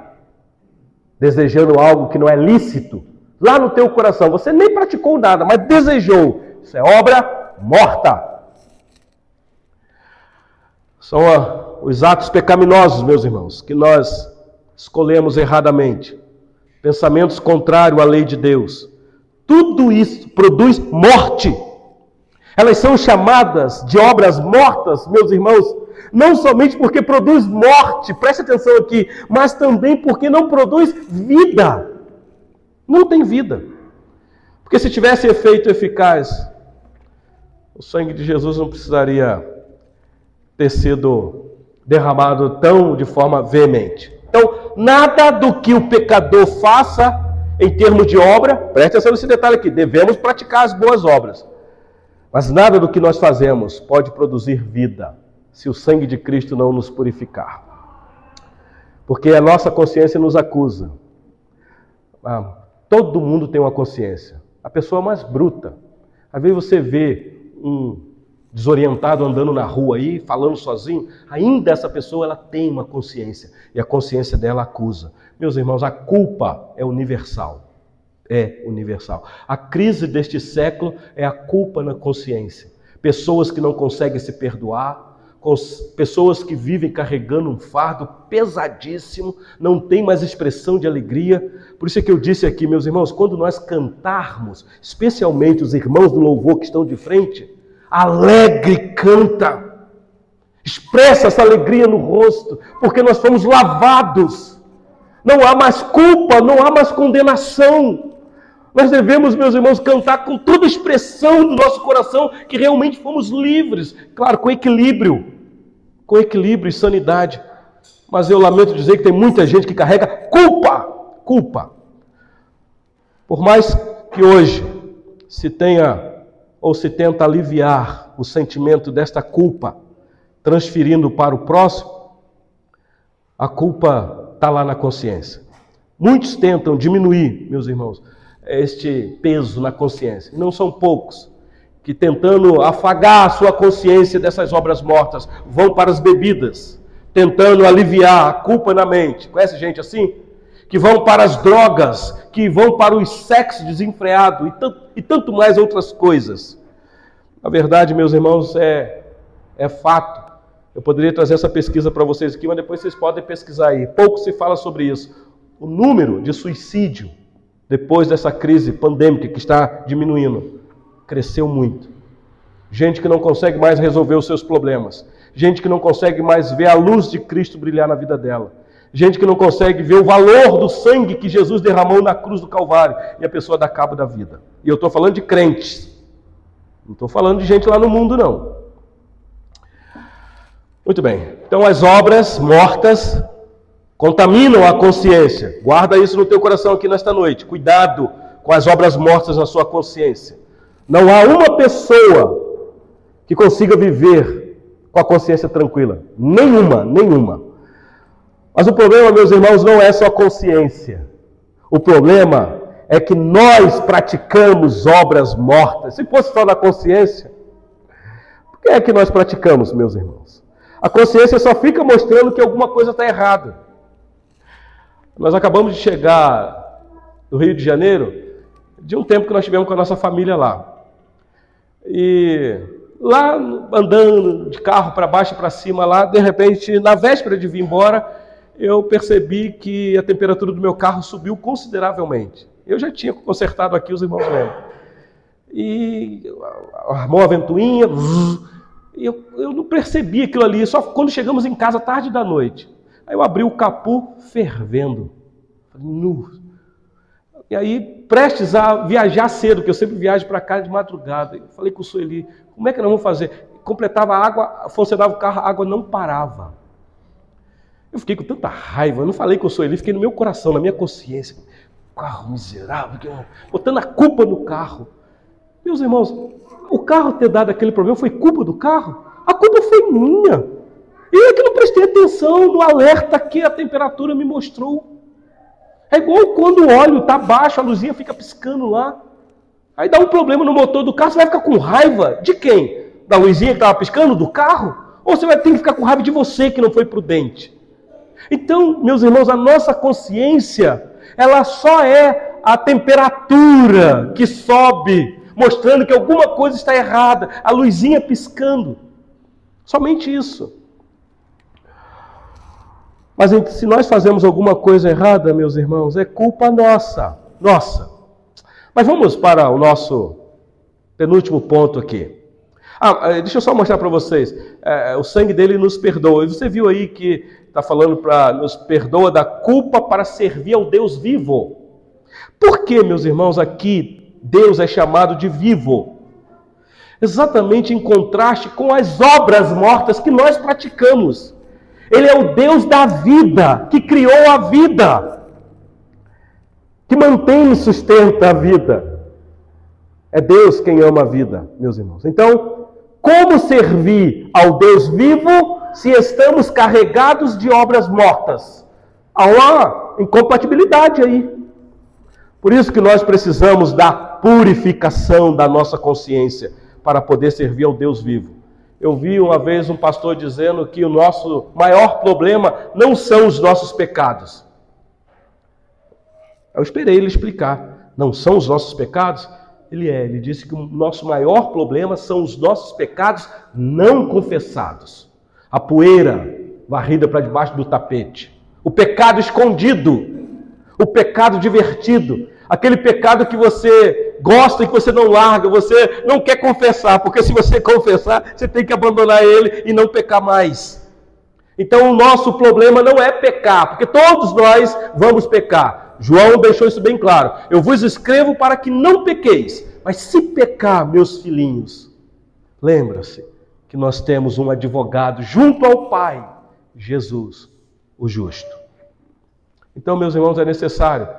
desejando algo que não é lícito, lá no teu coração, você nem praticou nada, mas desejou. Isso é obra morta. São a, os atos pecaminosos, meus irmãos, que nós escolhemos erradamente. Pensamentos contrários à lei de Deus. Tudo isso produz morte. Elas são chamadas de obras mortas, meus irmãos, não somente porque produz morte, preste atenção aqui, mas também porque não produz vida. Não tem vida. Porque se tivesse efeito eficaz, o sangue de Jesus não precisaria ter sido derramado tão de forma veemente. Então, nada do que o pecador faça em termos de obra, preste atenção nesse detalhe aqui, devemos praticar as boas obras. Mas nada do que nós fazemos pode produzir vida se o sangue de Cristo não nos purificar. Porque a nossa consciência nos acusa. Ah, todo mundo tem uma consciência. A pessoa mais bruta. Às vezes você vê um desorientado andando na rua aí, falando sozinho, ainda essa pessoa ela tem uma consciência e a consciência dela acusa. Meus irmãos, a culpa é universal é universal. A crise deste século é a culpa na consciência. Pessoas que não conseguem se perdoar, pessoas que vivem carregando um fardo pesadíssimo, não tem mais expressão de alegria. Por isso é que eu disse aqui, meus irmãos, quando nós cantarmos, especialmente os irmãos do louvor que estão de frente, alegre canta. Expressa essa alegria no rosto, porque nós fomos lavados. Não há mais culpa, não há mais condenação. Nós devemos, meus irmãos, cantar com toda expressão do nosso coração que realmente fomos livres, claro, com equilíbrio, com equilíbrio e sanidade. Mas eu lamento dizer que tem muita gente que carrega culpa, culpa. Por mais que hoje se tenha ou se tenta aliviar o sentimento desta culpa, transferindo para o próximo, a culpa está lá na consciência. Muitos tentam diminuir, meus irmãos, este peso na consciência. E não são poucos que, tentando afagar a sua consciência dessas obras mortas, vão para as bebidas, tentando aliviar a culpa na mente. Conhece gente assim? Que vão para as drogas, que vão para o sexo desenfreado e tanto, e tanto mais outras coisas. A verdade, meus irmãos, é, é fato. Eu poderia trazer essa pesquisa para vocês aqui, mas depois vocês podem pesquisar aí. Pouco se fala sobre isso. O número de suicídio depois dessa crise pandêmica que está diminuindo, cresceu muito. Gente que não consegue mais resolver os seus problemas. Gente que não consegue mais ver a luz de Cristo brilhar na vida dela. Gente que não consegue ver o valor do sangue que Jesus derramou na cruz do Calvário. E a pessoa dá cabo da vida. E eu estou falando de crentes. Não estou falando de gente lá no mundo, não. Muito bem. Então, as obras mortas contaminam a consciência. Guarda isso no teu coração aqui nesta noite. Cuidado com as obras mortas na sua consciência. Não há uma pessoa que consiga viver com a consciência tranquila. Nenhuma, nenhuma. Mas o problema, meus irmãos, não é só consciência. O problema é que nós praticamos obras mortas. Se fosse só da consciência, por que é que nós praticamos, meus irmãos? A consciência só fica mostrando que alguma coisa está errada. Nós acabamos de chegar do Rio de Janeiro, de um tempo que nós tivemos com a nossa família lá. E lá andando de carro para baixo e para cima lá, de repente, na véspera de vir embora, eu percebi que a temperatura do meu carro subiu consideravelmente. Eu já tinha consertado aqui os irmãos lembram. E armou a ventoinha, e eu, eu não percebi aquilo ali, só quando chegamos em casa, tarde da noite. Aí eu abri o capu fervendo. Nu. E aí, prestes a viajar cedo, que eu sempre viajo para casa de madrugada. Eu falei com o Sueli, como é que nós vamos fazer? Completava a água, funcionava o carro, a água não parava. Eu fiquei com tanta raiva, eu não falei com o Sueli, fiquei no meu coração, na minha consciência. Carro miserável, botando a culpa no carro. Meus irmãos, o carro ter dado aquele problema foi culpa do carro? A culpa foi minha. E é que não prestei atenção no alerta que a temperatura me mostrou. É igual quando o óleo está baixo, a luzinha fica piscando lá. Aí dá um problema no motor do carro, você vai ficar com raiva de quem? Da luzinha que estava piscando? Do carro? Ou você vai ter que ficar com raiva de você que não foi prudente? Então, meus irmãos, a nossa consciência, ela só é a temperatura que sobe, mostrando que alguma coisa está errada, a luzinha piscando. Somente isso. Mas se nós fazemos alguma coisa errada, meus irmãos, é culpa nossa. Nossa. Mas vamos para o nosso penúltimo ponto aqui. Ah, eh, deixa eu só mostrar para vocês. É, o sangue dele nos perdoa. Você viu aí que está falando para nos perdoa da culpa para servir ao Deus vivo. Por que, meus irmãos, aqui Deus é chamado de vivo? Exatamente em contraste com as obras mortas que nós praticamos. Ele é o Deus da vida, que criou a vida, que mantém e sustenta a vida. É Deus quem ama a vida, meus irmãos. Então, como servir ao Deus vivo se estamos carregados de obras mortas? Há uma incompatibilidade aí. Por isso que nós precisamos da purificação da nossa consciência para poder servir ao Deus vivo. Eu vi uma vez um pastor dizendo que o nosso maior problema não são os nossos pecados. Eu esperei ele explicar. Não são os nossos pecados? Ele é. Ele disse que o nosso maior problema são os nossos pecados não confessados. A poeira varrida para debaixo do tapete. O pecado escondido. O pecado divertido. Aquele pecado que você gosta e que você não larga, você não quer confessar, porque se você confessar, você tem que abandonar ele e não pecar mais. Então o nosso problema não é pecar, porque todos nós vamos pecar. João deixou isso bem claro. Eu vos escrevo para que não pequeis. Mas se pecar, meus filhinhos, lembra-se que nós temos um advogado junto ao Pai, Jesus, o justo. Então, meus irmãos, é necessário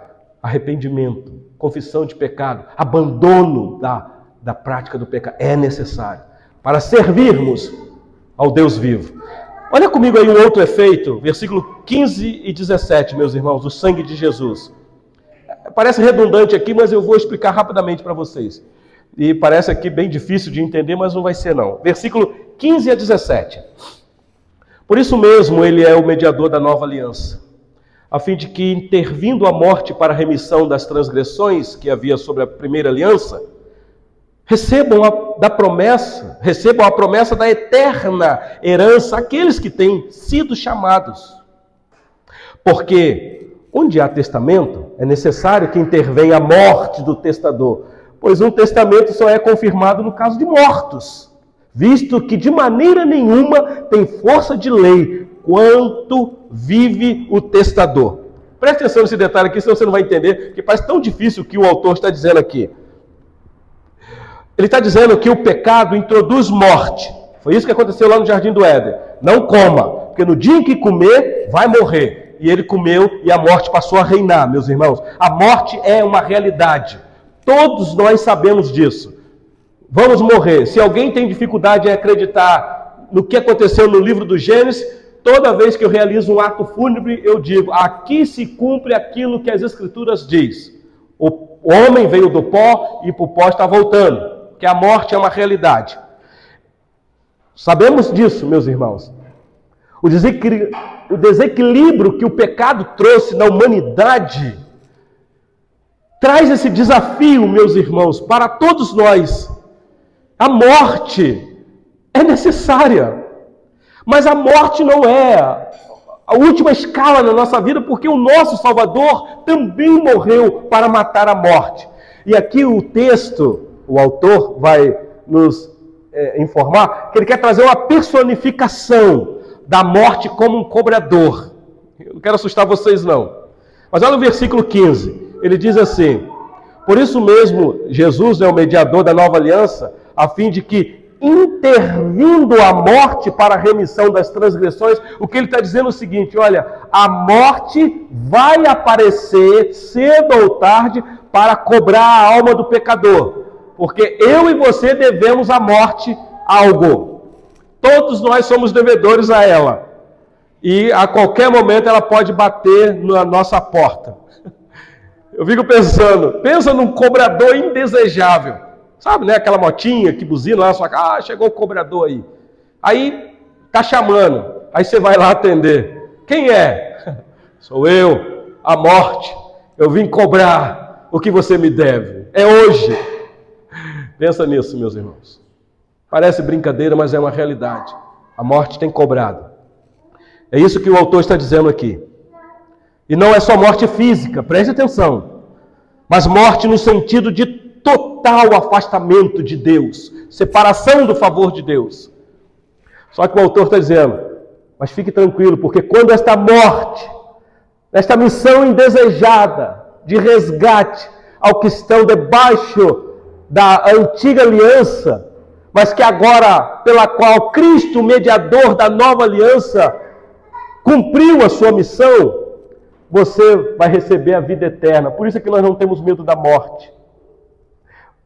arrependimento, confissão de pecado, abandono da, da prática do pecado. É necessário para servirmos ao Deus vivo. Olha comigo aí um outro efeito, versículo 15 e 17, meus irmãos, o sangue de Jesus. Parece redundante aqui, mas eu vou explicar rapidamente para vocês. E parece aqui bem difícil de entender, mas não vai ser não. Versículo 15 a 17. Por isso mesmo ele é o mediador da nova aliança a fim de que, intervindo a morte para a remissão das transgressões que havia sobre a primeira aliança, recebam a, da promessa, recebam a promessa da eterna herança aqueles que têm sido chamados. Porque onde há testamento, é necessário que intervenha a morte do testador, pois um testamento só é confirmado no caso de mortos, visto que de maneira nenhuma tem força de lei quanto vive o testador. Preste atenção nesse detalhe aqui, senão você não vai entender, porque parece tão difícil o que o autor está dizendo aqui. Ele está dizendo que o pecado introduz morte. Foi isso que aconteceu lá no Jardim do Éden. Não coma, porque no dia em que comer, vai morrer. E ele comeu e a morte passou a reinar, meus irmãos. A morte é uma realidade. Todos nós sabemos disso. vamos morrer. Se alguém tem dificuldade em acreditar no que aconteceu no livro do Gênesis, toda vez que eu realizo um ato fúnebre, eu digo: aqui se cumpre aquilo que as Escrituras diz. O homem veio do pó e para o pó está voltando, que a morte é uma realidade. Sabemos disso, meus irmãos. O desequilíbrio que o pecado trouxe na humanidade traz esse desafio, meus irmãos, para todos nós. A morte é necessária, mas a morte não é a última escala na nossa vida, porque o nosso Salvador também morreu para matar a morte. E aqui o texto, o autor vai nos é, informar que ele quer trazer uma personificação da morte como um cobrador. Eu não quero assustar vocês, não. Mas olha o versículo 15. Ele diz assim: Por isso mesmo, Jesus é o mediador da nova aliança, a fim de que, intervindo a morte para a remissão das transgressões, o que ele está dizendo é o seguinte: olha, a morte vai aparecer cedo ou tarde para cobrar a alma do pecador, porque eu e você devemos à morte algo. Todos nós somos devedores a ela. E a qualquer momento ela pode bater na nossa porta. Eu fico pensando, pensa num cobrador indesejável. Sabe, né? Aquela motinha que buzina lá sua. Ah, chegou o cobrador aí. Aí tá chamando. Aí você vai lá atender. Quem é? Sou eu, a morte. Eu vim cobrar o que você me deve. É hoje. Pensa nisso, meus irmãos. Parece brincadeira, mas é uma realidade. A morte tem cobrado. É isso que o autor está dizendo aqui. E não é só morte física, preste atenção. Mas morte no sentido de total afastamento de Deus, separação do favor de Deus. Só que o autor está dizendo, mas fique tranquilo, porque quando esta morte, esta missão indesejada de resgate ao que estão debaixo da antiga aliança, mas que agora, pela qual Cristo, mediador da nova aliança, cumpriu a sua missão, você vai receber a vida eterna. Por isso é que nós não temos medo da morte.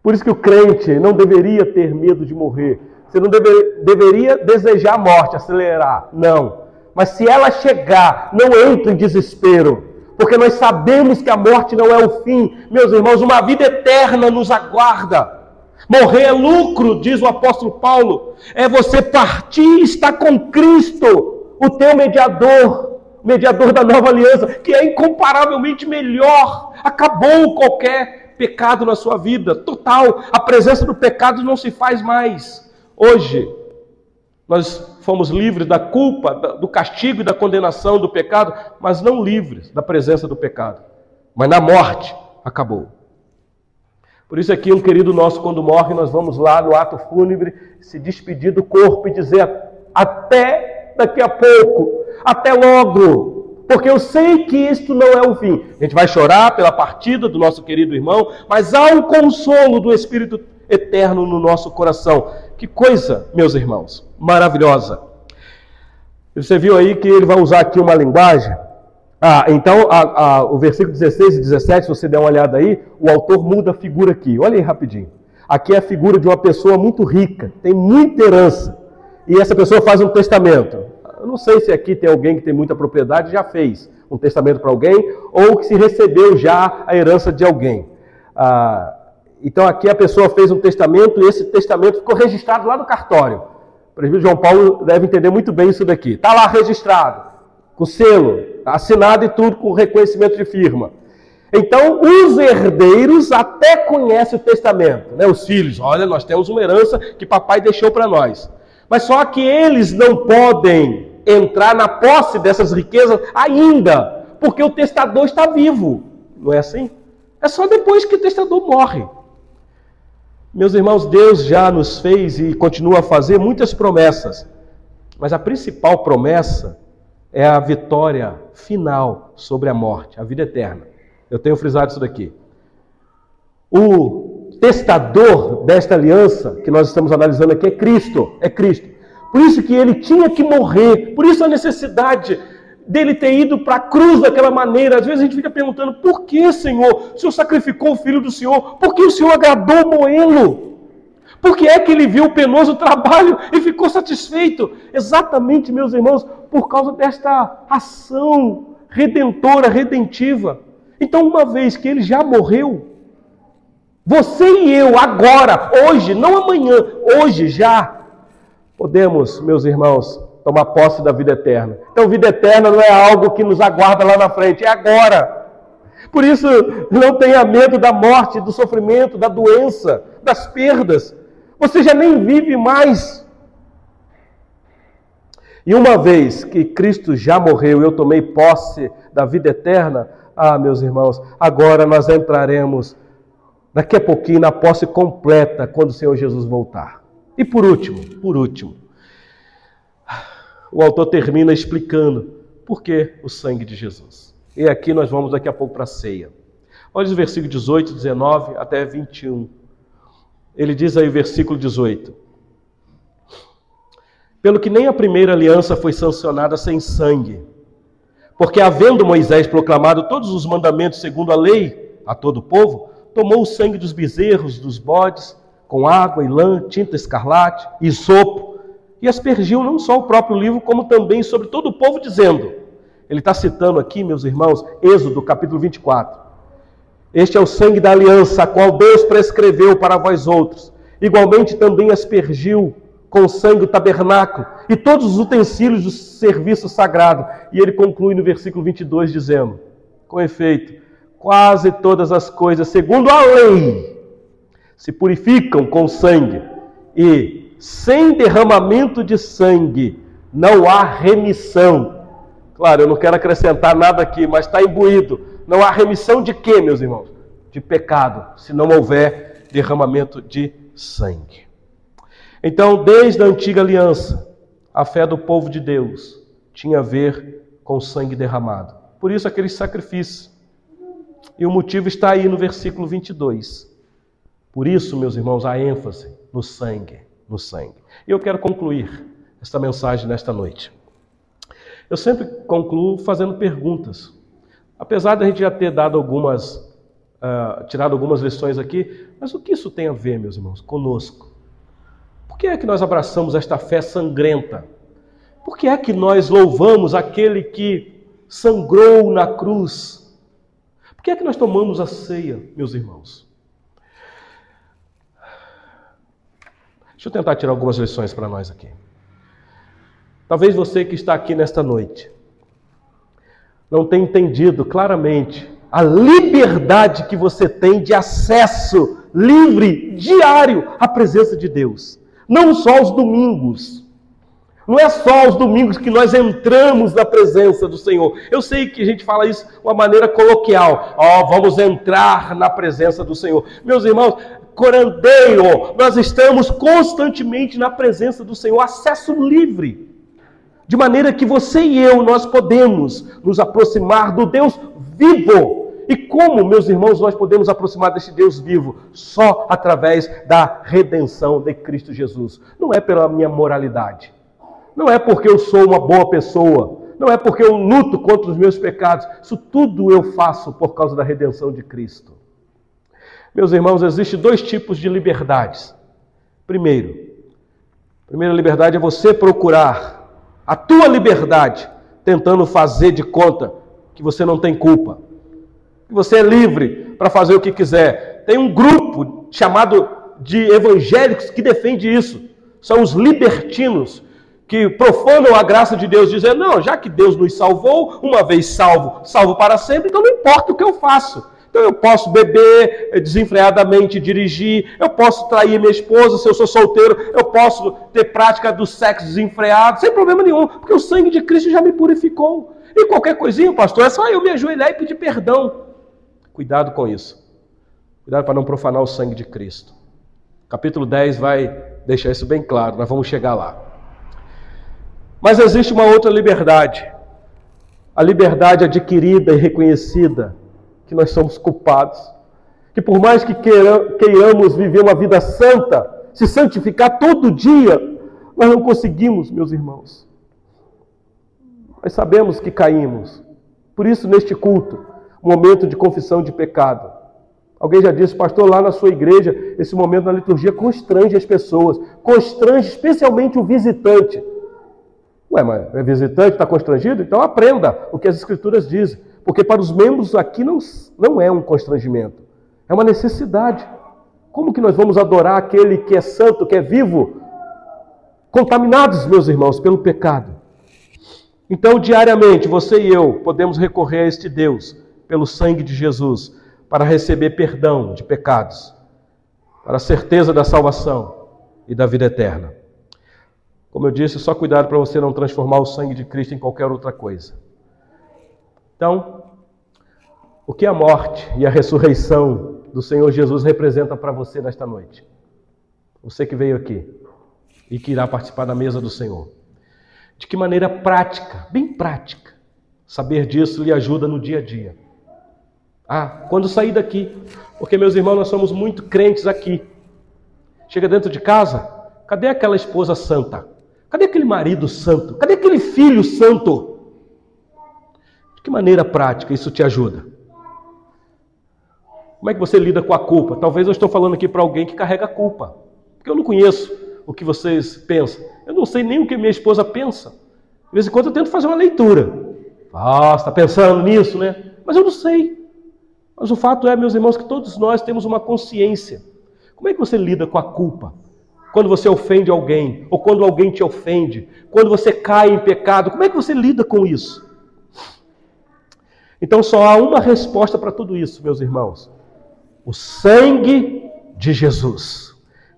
Por isso que o crente não deveria ter medo de morrer. Você não deve, deveria desejar a morte, acelerar. Não. Mas se ela chegar, não entre em desespero. Porque nós sabemos que a morte não é o fim. Meus irmãos, uma vida eterna nos aguarda. Morrer é lucro, diz o apóstolo Paulo. É você partir e estar com Cristo, o teu mediador, mediador da nova aliança, que é incomparavelmente melhor. Acabou qualquer pecado na sua vida, total. A presença do pecado não se faz mais. Hoje, nós fomos livres da culpa, do castigo e da condenação do pecado, mas não livres da presença do pecado. Mas na morte, acabou. Por isso aqui, um querido nosso, quando morre, nós vamos lá no ato fúnebre, se despedir do corpo e dizer até daqui a pouco, até logo, porque eu sei que isto não é o fim. A gente vai chorar pela partida do nosso querido irmão, mas há um consolo do Espírito eterno no nosso coração. Que coisa, meus irmãos, maravilhosa. Você viu aí que ele vai usar aqui uma linguagem. Ah, então a, a, o versículo 16 e 17, se você der uma olhada aí, o autor muda a figura aqui. Olha aí rapidinho. Aqui é a figura de uma pessoa muito rica, tem muita herança. E essa pessoa faz um testamento. Eu não sei se aqui tem alguém que tem muita propriedade e já fez um testamento para alguém, ou que se recebeu já a herança de alguém. Ah, então aqui a pessoa fez um testamento e esse testamento ficou registrado lá no cartório. O presbítero João Paulo deve entender muito bem isso daqui. Está lá registrado, com selo, assinado e tudo, com reconhecimento de firma. Então, os herdeiros até conhecem o testamento, né? os filhos. Olha, nós temos uma herança que papai deixou para nós. Mas só que eles não podem entrar na posse dessas riquezas ainda, porque o testador está vivo. Não é assim? É só depois que o testador morre. Meus irmãos, Deus já nos fez e continua a fazer muitas promessas, mas a principal promessa é a vitória final sobre a morte, a vida eterna. Eu tenho frisado isso daqui. O testador desta aliança que nós estamos analisando aqui é Cristo, é Cristo. Por isso que ele tinha que morrer. Por isso a necessidade dele ter ido para a cruz daquela maneira. Às vezes a gente fica perguntando: por que, Senhor? O Senhor sacrificou o filho do Senhor? Por que o Senhor agradou moê-lo? Por que é que ele viu o penoso trabalho e ficou satisfeito? Exatamente, meus irmãos, por causa desta ação redentora, redentiva. Então, uma vez que ele já morreu, você e eu, agora, hoje, não amanhã, hoje já, podemos, meus irmãos, tomar posse da vida eterna. Então, vida eterna não é algo que nos aguarda lá na frente, é agora. Por isso, não tenha medo da morte, do sofrimento, da doença, das perdas. Você já nem vive mais. E uma vez que Cristo já morreu, eu tomei posse da vida eterna, ah, meus irmãos, agora nós entraremos daqui a pouquinho na posse completa quando o Senhor Jesus voltar. E por último, por último, o autor termina explicando por que o sangue de Jesus. E aqui nós vamos daqui a pouco para a ceia. Olha os versículos 18, 19 até 21. Ele diz aí, versículo 18: Pelo que nem a primeira aliança foi sancionada sem sangue, porque havendo Moisés proclamado todos os mandamentos segundo a lei a todo o povo, tomou o sangue dos bezerros, dos bodes, com água e lã, tinta escarlate e sopo, e aspergiu não só o próprio livro, como também sobre todo o povo, dizendo: Ele está citando aqui, meus irmãos, Êxodo capítulo 24. Este é o sangue da aliança, a qual Deus prescreveu para vós outros. Igualmente também aspergiu com sangue o tabernáculo e todos os utensílios do serviço sagrado. E ele conclui no versículo 22 dizendo: Com efeito, quase todas as coisas, segundo a lei, se purificam com sangue, e sem derramamento de sangue não há remissão. Claro, eu não quero acrescentar nada aqui, mas está imbuído não há remissão de quê, meus irmãos? De pecado, se não houver derramamento de sangue. Então, desde a antiga aliança, a fé do povo de Deus tinha a ver com sangue derramado. Por isso, aqueles sacrifícios. E o motivo está aí no versículo 22. Por isso, meus irmãos, a ênfase no sangue, no sangue. E eu quero concluir esta mensagem nesta noite. Eu sempre concluo fazendo perguntas. Apesar de a gente já ter dado algumas, uh, tirado algumas lições aqui, mas o que isso tem a ver, meus irmãos, conosco? Por que é que nós abraçamos esta fé sangrenta? Por que é que nós louvamos aquele que sangrou na cruz? Por que é que nós tomamos a ceia, meus irmãos? Deixa eu tentar tirar algumas lições para nós aqui. Talvez você que está aqui nesta noite não tem entendido claramente a liberdade que você tem de acesso livre, diário, à presença de Deus. Não só aos domingos. Não é só aos domingos que nós entramos na presença do Senhor. Eu sei que a gente fala isso de uma maneira coloquial. Ó, oh, vamos entrar na presença do Senhor. Meus irmãos, corandeio, nós estamos constantemente na presença do Senhor, acesso livre. De maneira que você e eu, nós podemos nos aproximar do Deus vivo. E como, meus irmãos, nós podemos aproximar desse Deus vivo? Só através da redenção de Cristo Jesus. Não é pela minha moralidade. Não é porque eu sou uma boa pessoa. Não é porque eu luto contra os meus pecados. Isso tudo eu faço por causa da redenção de Cristo. Meus irmãos, existem dois tipos de liberdades. Primeiro, a primeira liberdade é você procurar a tua liberdade, tentando fazer de conta que você não tem culpa, que você é livre para fazer o que quiser. Tem um grupo chamado de evangélicos que defende isso. São os libertinos que profanam a graça de Deus, dizendo: não, já que Deus nos salvou, uma vez salvo, salvo para sempre, então não importa o que eu faço. Então eu posso beber eh, desenfreadamente, dirigir, eu posso trair minha esposa se eu sou solteiro, eu posso ter prática do sexo desenfreado, sem problema nenhum, porque o sangue de Cristo já me purificou. E qualquer coisinha, pastor, é só eu me ajoelhar e pedir perdão. Cuidado com isso. Cuidado para não profanar o sangue de Cristo. Capítulo 10 vai deixar isso bem claro, nós vamos chegar lá. Mas existe uma outra liberdade. A liberdade adquirida e reconhecida que nós somos culpados. Que por mais que queiramos viver uma vida santa, se santificar todo dia, nós não conseguimos, meus irmãos. Nós sabemos que caímos. Por isso, neste culto, momento de confissão de pecado. Alguém já disse, pastor, lá na sua igreja, esse momento na liturgia constrange as pessoas, constrange especialmente o visitante. Ué, mas é visitante, está constrangido? Então aprenda o que as Escrituras dizem. Porque para os membros aqui não, não é um constrangimento, é uma necessidade. Como que nós vamos adorar aquele que é santo, que é vivo, contaminados, meus irmãos, pelo pecado? Então, diariamente, você e eu podemos recorrer a este Deus, pelo sangue de Jesus, para receber perdão de pecados, para a certeza da salvação e da vida eterna. Como eu disse, só cuidado para você não transformar o sangue de Cristo em qualquer outra coisa. Então, o que a morte e a ressurreição do Senhor Jesus representa para você nesta noite? Você que veio aqui e que irá participar da mesa do Senhor. De que maneira prática, bem prática, saber disso lhe ajuda no dia a dia. Ah, quando sair daqui, porque meus irmãos, nós somos muito crentes aqui. Chega dentro de casa, cadê aquela esposa santa? Cadê aquele marido santo? Cadê aquele filho santo? De que maneira prática isso te ajuda? Como é que você lida com a culpa? Talvez eu estou falando aqui para alguém que carrega culpa, porque eu não conheço o que vocês pensam. Eu não sei nem o que minha esposa pensa. De vez em quando eu tento fazer uma leitura. Ah, está pensando nisso, né? Mas eu não sei. Mas o fato é, meus irmãos, que todos nós temos uma consciência. Como é que você lida com a culpa? Quando você ofende alguém, ou quando alguém te ofende, quando você cai em pecado, como é que você lida com isso? Então só há uma resposta para tudo isso, meus irmãos: o sangue de Jesus.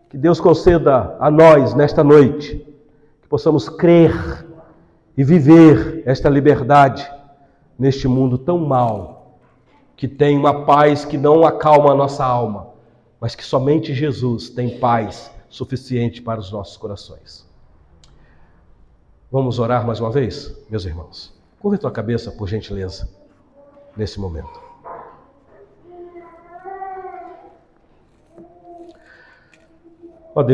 Que Deus conceda a nós nesta noite que possamos crer e viver esta liberdade neste mundo tão mau, que tem uma paz que não acalma a nossa alma, mas que somente Jesus tem paz suficiente para os nossos corações. Vamos orar mais uma vez, meus irmãos? Curva a tua cabeça, por gentileza, nesse momento.